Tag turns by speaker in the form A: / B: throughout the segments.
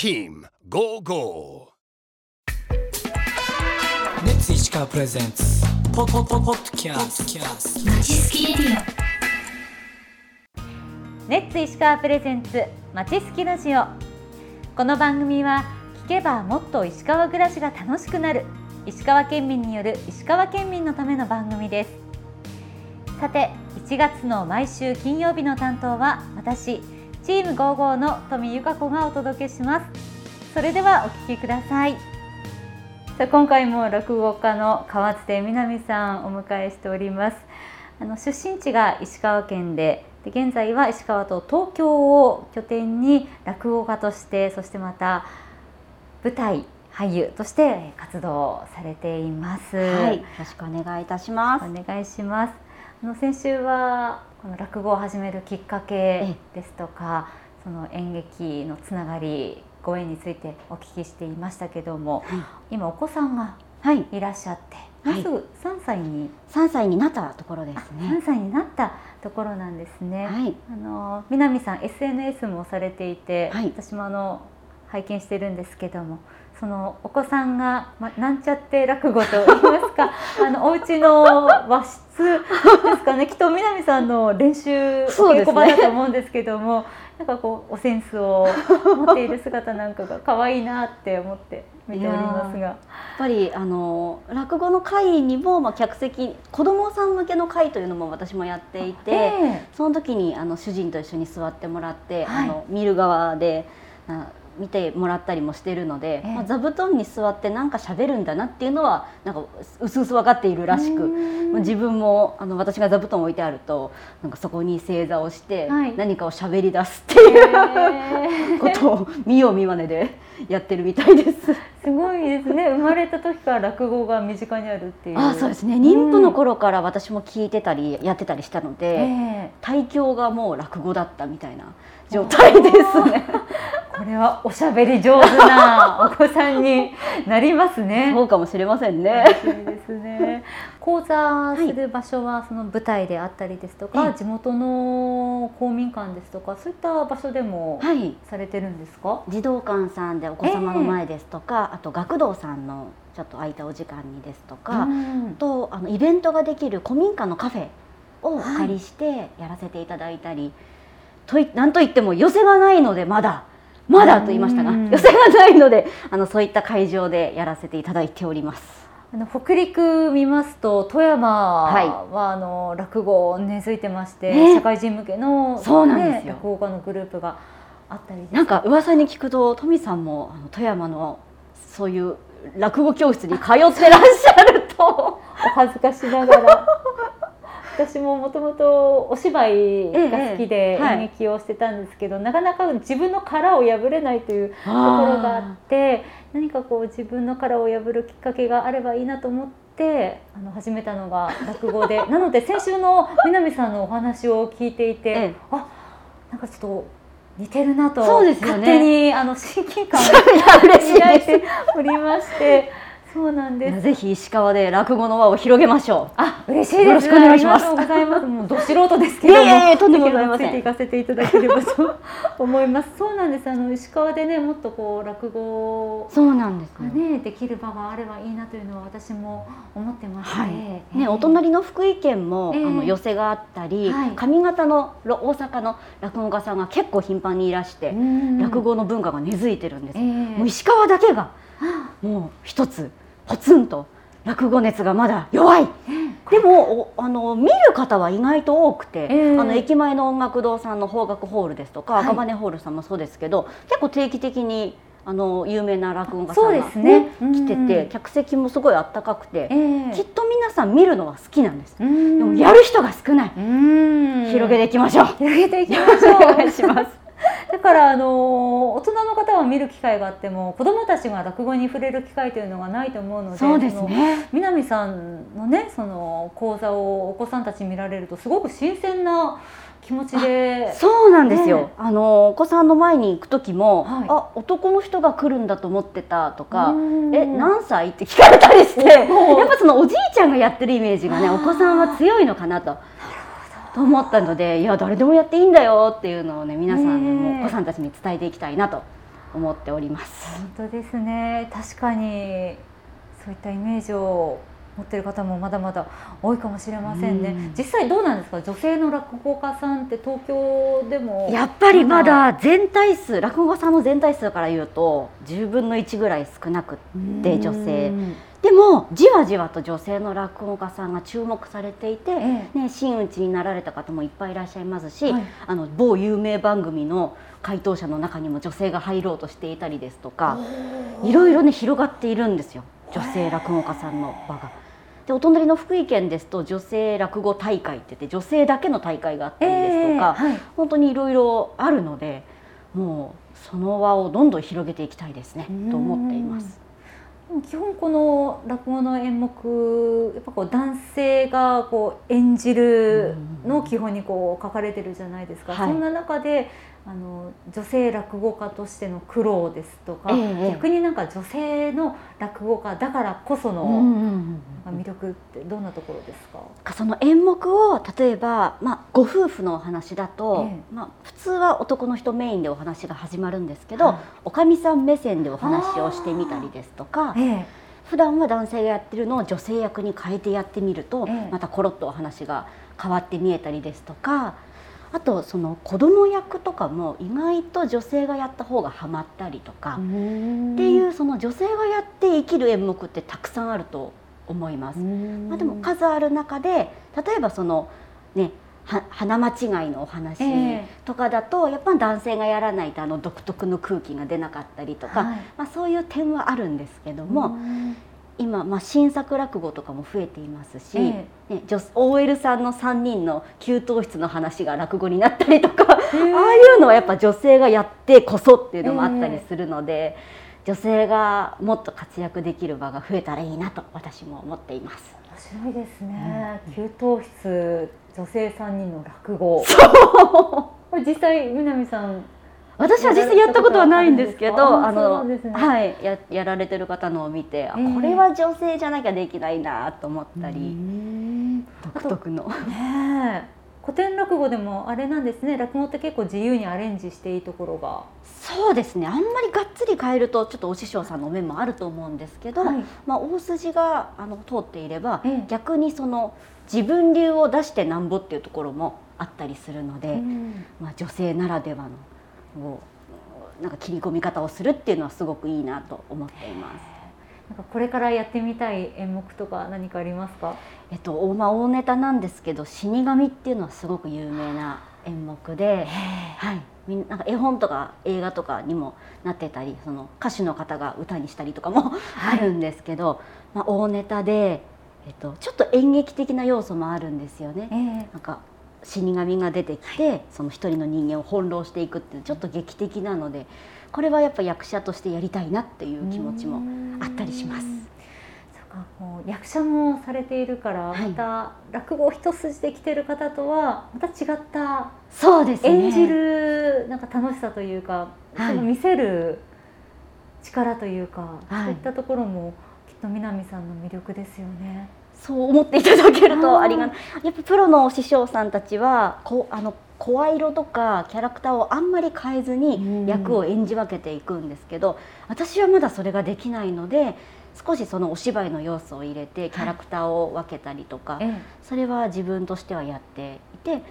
A: Team Go Go.
B: レッツ石川プレゼンツポポポポッキャス。キャス
C: レディ
D: ネッツ石川プレゼンツまちすきラジオこの番組は聞けばもっと石川暮らしが楽しくなる石川県民による石川県民のための番組です。さて1月の毎週金曜日の担当は私チーム55の富由香子がお届けしますそれではお聞きくださいさあ今回も落語家の川津みなみさんをお迎えしておりますあの出身地が石川県でで現在は石川と東京を拠点に落語家としてそしてまた舞台俳優として活動されています。
E: はい、よろしくお願いいたします。
D: お願いします。あの先週はこの落語を始めるきっかけですとか、その演劇のつながり、ご縁についてお聞きしていましたけども、はい、今お子さんがいらっしゃって、はい、もうすぐ3歳に、
E: 3歳になったところですね。
D: 3歳になったところなんですね。
E: はい、
D: あの南さん SNS もされていて、
E: はい、
D: 私もあの拝見してるんですけども。そのお子さんが、ま、なんちゃって落語と言いますか あのお家の和室 ですかね。きっと南さんの練習お稽古場だと思うんですけども、ね、なんかこうお扇子を持っている姿なんかが可愛いなって思って見ておりますが。やっ
E: ぱりあの落語の会にも、まあ、客席子どもさん向けの会というのも私もやっていて、えー、その時にあの主人と一緒に座ってもらって、はい、あの見る側で。見てもらったりもしているので、ええ、まあ、座布団に座って何か喋るんだなっていうのはなんかうすうす分かっているらしく自分もあの私が座布団を置いてあるとなんかそこに正座をして何かを喋り出すっていう、ことを見よう見まねで やってるみたいです。
D: すごいですね。生まれた時から落語が身近にあるっていう。
E: あそうですね。妊婦の頃から私も聞いてたりやってたりしたので、えー、体調がもう落語だったみたいな状態ですね。
D: これはおしゃべり上手な お子さんになりますね。
E: そうかもしれませんね。
D: ですね。講座する場所はその舞台であったりですとか、はい、地元の公民館ですとかそういった場所でもされてるんですか？はい
E: 児童館さんでお子様の前ですとか、えー、あと学童さんのちょっと空いたお時間にですとか、とあのイベントができる古民家のカフェをお借りしてやらせていただいたり、はい、となんといっても寄せがないのでまだ。まだと言いましたが、寄せがないのであのそういった会場でやらせていただいております。
D: あの北陸見ますと富山は、はい、あの落語根付いてまして、ね、社会人向けの、
E: そうなんですよ、
D: ね、落語家のグループがあったり
E: なんか噂に聞くと富さんもあの富山のそういう落語教室に通ってらっしゃると。
D: お恥ずかしながら私ももともとお芝居が好きで演劇をしてたんですけど、ええはい、なかなか自分の殻を破れないというところがあって何かこう自分の殻を破るきっかけがあればいいなと思ってあの始めたのが落語で。なので先週の南さんのお話を聞いていて、ええ、あなんかちょっと似てるなと
E: そうです、ね、
D: 勝手にあの親近感を
E: 抱
D: いておりまして。そうなんです。
E: ぜひ石川で落語の輪を広げましょう。
D: あ、嬉しいです。
E: よろしくお願いします。
D: ありがとうございます。もうど素人ですけども、
E: いやいやとんでもございません。
D: ついていかせていただければと思います。そうなんです。あの石川でね、もっとこう落語
E: そうなんです
D: ね、できる場があればいいなというのは私も思ってまして、はい、
E: ね、えー、お隣の福井県も、えー、あの寄せがあったり、はい、上方の大阪の落語家さんが結構頻繁にいらして、落語の文化が根付いてるんです。えー、もう石川だけがもう一つ。ポツンと落語熱がまだ弱い、でもあの見る方は意外と多くて、えー、あの駅前の音楽堂さんの邦楽ホールですとか、はい、赤羽ホールさんもそうですけど結構定期的にあの有名な落語家さんが、ね。ね、来てて客席もすごいあったかくて、えー、きっと皆さん見るのは好きなんです。でもやる人が少ない。広げていきましょう。
D: 広げていきましょう。お願いしますだからあの大人の方は見る機会があっても子どもたちが落語に触れる機会というのがないと思うので
E: そうですね。
D: 南さんのねその講座をお子さんたち見られるとすごく新鮮な気持ちで
E: そうなんですよ、ね、あのお子さんの前に行く時も、はい、あ男の人が来るんだと思ってたとかえ何歳？って聞かれたりしてやっぱそのおじいちゃんがやってるイメージがねお子さんは強いのかなと。と思ったのでいや誰でもやっていいんだよっていうのをね皆さんにもお子さんたちに伝えていきたいなと思っております。
D: 本当ですね。確かにそういったイメージを持ってる方もまだまだ多いかもしれませんね、ん、実際どうなんですか？女性の落語家さんって東京でも。
E: やっぱりまだ全体数落語家さんの全体数から言うと10分の1ぐらい少なくって女性でもじわじわと女性の落語家さんが注目されていて、ええ、ね、真打ちになられた方もいっぱいいらっしゃいますし、はい、あの某有名番組の回答者の中にも女性が入ろうとしていたりですとかいろいろね広がっているんですよ女性落語家さんの場が。でお隣の福井県ですと女性落語大会って言って女性だけの大会があったりですとか、えーはい、本当にいろいろあるのでもうその輪をどんどん広げていきたいですねと思っています。
D: 基本この落語の演目やっぱこう男性がこう演じるのを基本にこう書かれてるじゃないですか、はい、そんな中であの女性落語家としての苦労ですとか、ええ、逆になんか女性の落語家だからこその魅力ってどんなところですか？
E: その演目を例えば、まあ、ご夫婦のお話だと、え、まあ、普通は男の人メインでお話が始まるんですけど、はい、おかみさん目線でお話をしてみたりですとか。普段は男性がやってるのを女性役に変えてやってみると、またコロッとお話が変わって見えたりですとかあとその子供役とかも意外と女性がやった方がハマったりとかっていうその女性がやって生きる演目ってたくさんあると思います。まあ、でも数ある中で例えばそのね花間違いのお話とかだと、やっぱ男性がやらないとあの独特の空気が出なかったりとか、はい、まあ、そういう点はあるんですけども今、まあ、新作落語とかも増えていますし、ええ。ね、OL さんの3人の給湯室の話が落語になったりとか、ああいうのはやっぱ女性がやってこそっていうのもあったりするので、女性がもっと活躍できる場が増えたらいいなと私も思っています。
D: 面白いですね、うん、給湯室女性3人の落語。そう。実際南さん
E: 私は実際やったことはないんですけどあの、ね、はいややられてる方のを見て、えー、これは女性じゃなきゃできないなと思ったり独特の。
D: ね古典落語でもあれなんですね。落語って結構自由にアレンジしていいところが。
E: そうですね。あんまりがっつり変えるとちょっとお師匠さんの面もあると思うんですけど、はい、まあ、大筋があの通っていれば、ええ、逆にその自分流を出してなんぼっていうところもあったりするので、うん、まあ、女性ならではのをなんか切り込み方をするっていうのはすごくいいなと思っています。
D: なんかこれからやってみたい演目とか何かありますか？
E: えっとまあ大ネタなんですけど死神っていうのはすごく有名な演目で、はい。なんか絵本とか映画とかにもなってたりその歌手の方が歌にしたりとかもあるんですけど、まあ、大ネタで、えっと、ちょっと演劇的な要素もあるんですよね。えー、なんか死神が出てきてその一人の人間を翻弄していくっていうちょっと劇的なのでこれはやっぱ役者としてやりたいなっていう気持ちもあったりします。
D: そうかもう役者もされているからまた落語一筋で来てる方とはまた違った
E: そうです、ね、
D: 演じるなんか楽しさというか、はい、見せる力というか、はい、そういったところもきっと南さんの魅力ですよね。
E: そう思っていただけるとありがやっぱプロの師匠さんたちはこあの声色とかキャラクターをあんまり変えずに役を演じ分けていくんですけど、私はまだそれができないので少しそのお芝居の要素を入れてキャラクターを分けたりとか、はい、それは自分としてはやっていて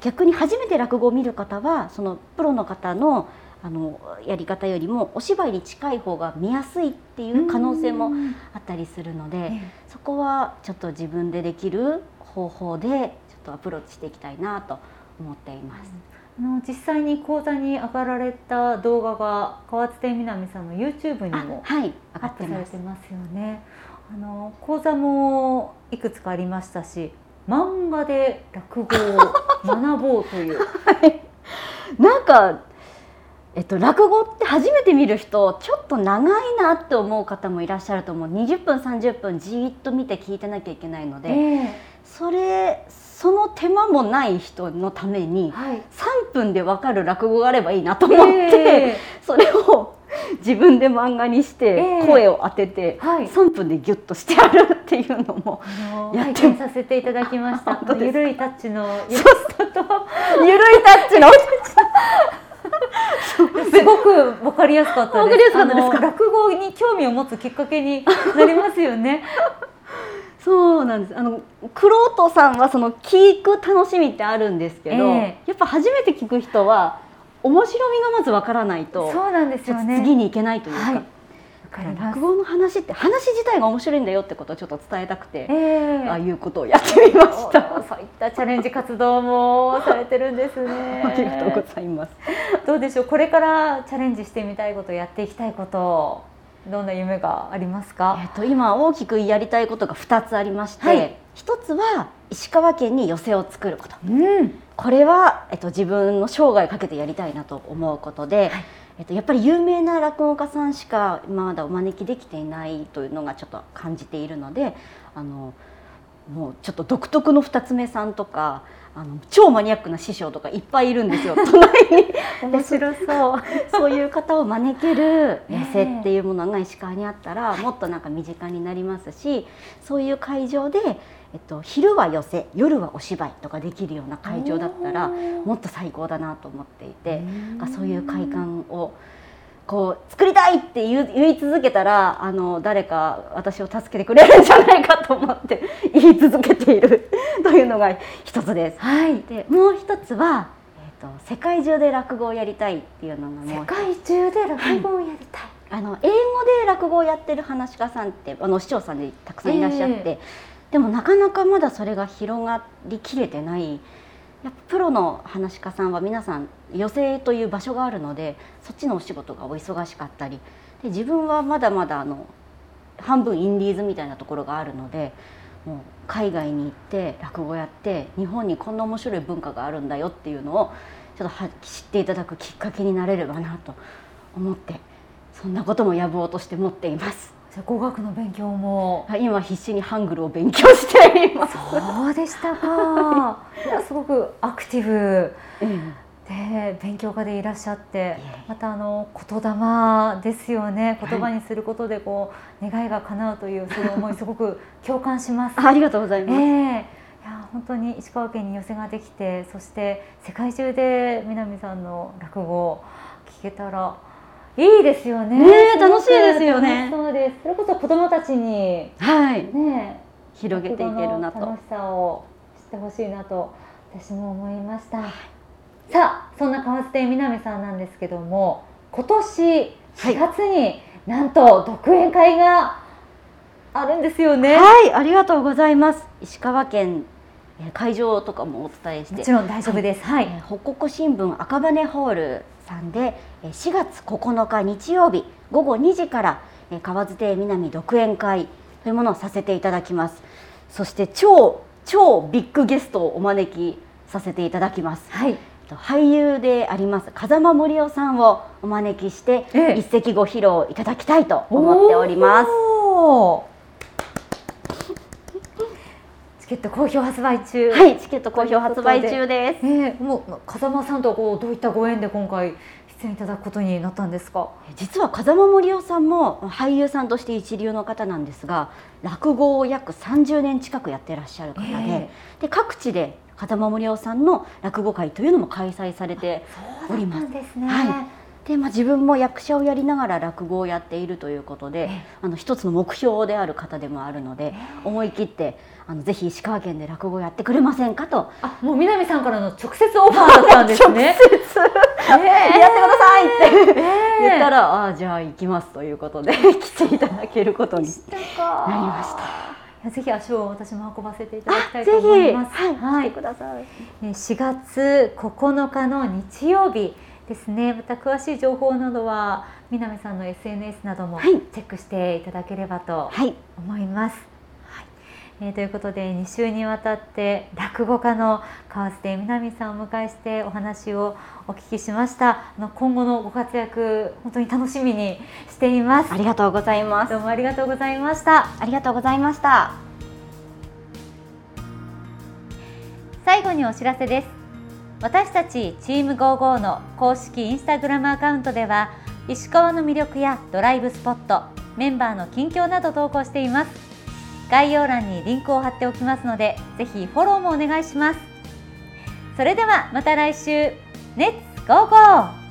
E: 逆に初めて落語を見る方はそのプロの方のあのやり方よりもお芝居に近い方が見やすいっていう可能性もあったりするのでそこはちょっと自分でできる方法でちょっとアプローチしていきたいなと思っています。
D: あの実際に講座に上がられた動画が河津天南さんの YouTube にもアップされてますよね。あの講座もいくつかありましたし漫画で落語を学ぼうという。はい、
E: なんかえっと、落語って初めて見る人ちょっと長いなって思う方もいらっしゃると思う。20分30分じっと見て聞いてなきゃいけないので、えー、それその手間もない人のために、はい、3分で分かる落語があればいいなと思って、えー、それを自分で漫画にして声を当てて3分でギュッとしてあるっていうのも
D: やって、させていただきました。ゆるいタッチのゆるいタッチの すごくわかりやすかった
E: です。か
D: 落語に興味を持つきっかけになりますよね。
E: そうなんです。あのクロートさんはその聞く楽しみってあるんですけど、えー、やっぱ初めて聞く人は面白みがまずわからないと
D: そうなんですよね。
E: 次に行けないというか。はい落語の話って話自体が面白いんだよってことをちょっと伝えたくて、えー、ああいうことをやってみました。
D: そういったチャレンジ活動もされてるんですね。
E: ありがとうございます。
D: どうでしょう？これからチャレンジしてみたいことやっていきたいことどんな夢がありますか、
E: えっと、今大きくやりたいことが2つありまして、はい、1つは石川県に寄席を作ること、うん、これは、えっと、自分の生涯かけてやりたいなと思うことで、はい、えっと、やっぱり有名な落語家さんしか今まだお招きできていないというのがちょっと感じているのであのもうちょっと独特の二つ目さんとかあの超マニアックな師匠とかいっぱいいるんですよ。隣に。
D: 面白そう。
E: そういう方を招ける寄席っていうものが石川にあったらもっとなんか身近になりますしそういう会場で、えっと、昼は寄席夜はお芝居とかできるような会場だったらもっと最高だなと思っていてそういう会館を。こう作りたいって言い続けたらあの誰か私を助けてくれるんじゃないかと思って 言い続けている。というのが一つです。
D: はい、
E: でもう一つは、えーと、世界中で落語をやりたいっていうのが
D: 世界中で落語をやりたい、
E: はい、あの英語で落語をやってる話家さんってあの市長さんでたくさんいらっしゃって、えー、でもなかなかまだそれが広がりきれてない。やっぱプロの話家さんは皆さん寄席という場所があるのでそっちのお仕事がお忙しかったりで自分はまだまだあの半分インディーズみたいなところがあるのでもう海外に行って落語やって日本にこんな面白い文化があるんだよっていうのをちょっと知っていただくきっかけになれればなと思ってそんなことも野望として持っています。
D: じゃ語学の勉強も。
E: 今必死にハングルを勉強しています。
D: そうでしたか。すごくアクティブ。で勉強家でいらっしゃってまたあの言霊ですよね。言葉にすることでこう、願いが叶うというそういう思いすごく共感します。
E: ありがとうございます、えー、い
D: や本当に石川県に寄せができてそして世界中で南さんの落語を聞けたらいいですよね。
E: ね楽しいですよね。
D: そうです。それこそ子供たちに
E: はい
D: ね
E: 広げていけるなと
D: 楽しさを知ってほしいなと私も思いました。さあそんな河津亭南さんなんですけども今年4月になんと独演会があるんですよね。
E: はいありがとうございます。石川県会場とかもお伝えして
D: もちろん大丈夫です。はい。
E: 北国新聞赤羽ホールさんで4月9日日曜日午後2時から河津亭南独演会というものをさせていただきます。そして超超ビッグゲストをお招きさせていただきます、
D: はい、
E: 俳優であります風間森夫さんをお招きして、一席ご披露いただきたいと思っております
D: チケット好評発売中。
E: はい。チケット好評発売中です、
D: えー、もう風間さんとこうどういったご縁で今回出演いただくことになったんですか？
E: 実は風間森夫さんも俳優さんとして一流の方なんですが落語を約30年近くやってらっしゃる方でえー、で各地で風間森夫さんの落語会というのも開催されております。
D: ですね、はい
E: でまあ、自分も役者をやりながら落語をやっているということで、あの一つの目標である方でもあるので、思い切ってあのぜひ石川県で落語やってくれませんかと。
D: あもう南さんからの直接オファーだったんですね。
E: 直接、えー、やってくださいって言ったら、えー、あじゃあ行きますということで 来ていただけることになりました。
D: ぜひ足を私も運ばせていただきたいと思います。
E: はい、はい、ください。
D: 4月9日の日曜日ですね。また詳しい情報などは南さんの SNS などもチェックしていただければと思います。はい。えー、ということで2週にわたって落語家の川瀬南さんをお迎えしてお話をお聞きしました。あの今後のご活躍本当に楽しみにしています。
E: ありがとうございます。
D: どうもありがとうございました。
E: ありがとうございました。
D: 最後にお知らせです私たちチーム55の公式インスタグラムアカウントでは石川の魅力やドライブスポットメンバーの近況など投稿しています。概要欄にリンクを貼っておきますのでぜひフォローもお願いします。それではまた来週。レッツゴーゴー